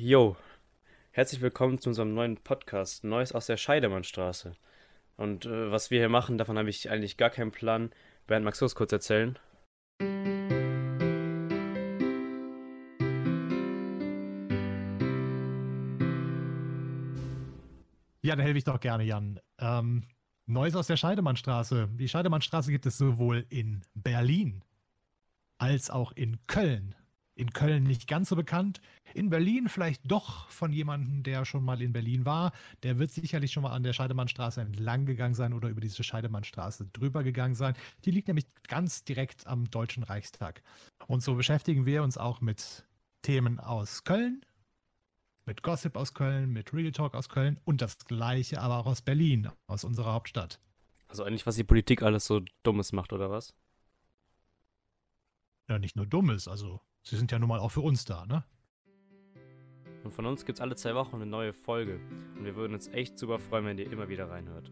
Jo, herzlich willkommen zu unserem neuen Podcast, Neues aus der Scheidemannstraße. Und äh, was wir hier machen, davon habe ich eigentlich gar keinen Plan. Bernd, magst du es kurz erzählen? Ja, da helfe ich doch gerne, Jan. Ähm, Neues aus der Scheidemannstraße. Die Scheidemannstraße gibt es sowohl in Berlin als auch in Köln. In Köln nicht ganz so bekannt. In Berlin vielleicht doch von jemandem, der schon mal in Berlin war. Der wird sicherlich schon mal an der Scheidemannstraße entlang gegangen sein oder über diese Scheidemannstraße drüber gegangen sein. Die liegt nämlich ganz direkt am Deutschen Reichstag. Und so beschäftigen wir uns auch mit Themen aus Köln, mit Gossip aus Köln, mit Real Talk aus Köln und das gleiche aber auch aus Berlin, aus unserer Hauptstadt. Also eigentlich, was die Politik alles so Dummes macht, oder was? Ja, nicht nur Dummes, also sie sind ja nun mal auch für uns da, ne? Und von uns gibt's alle zwei Wochen eine neue Folge. Und wir würden uns echt super freuen, wenn ihr immer wieder reinhört.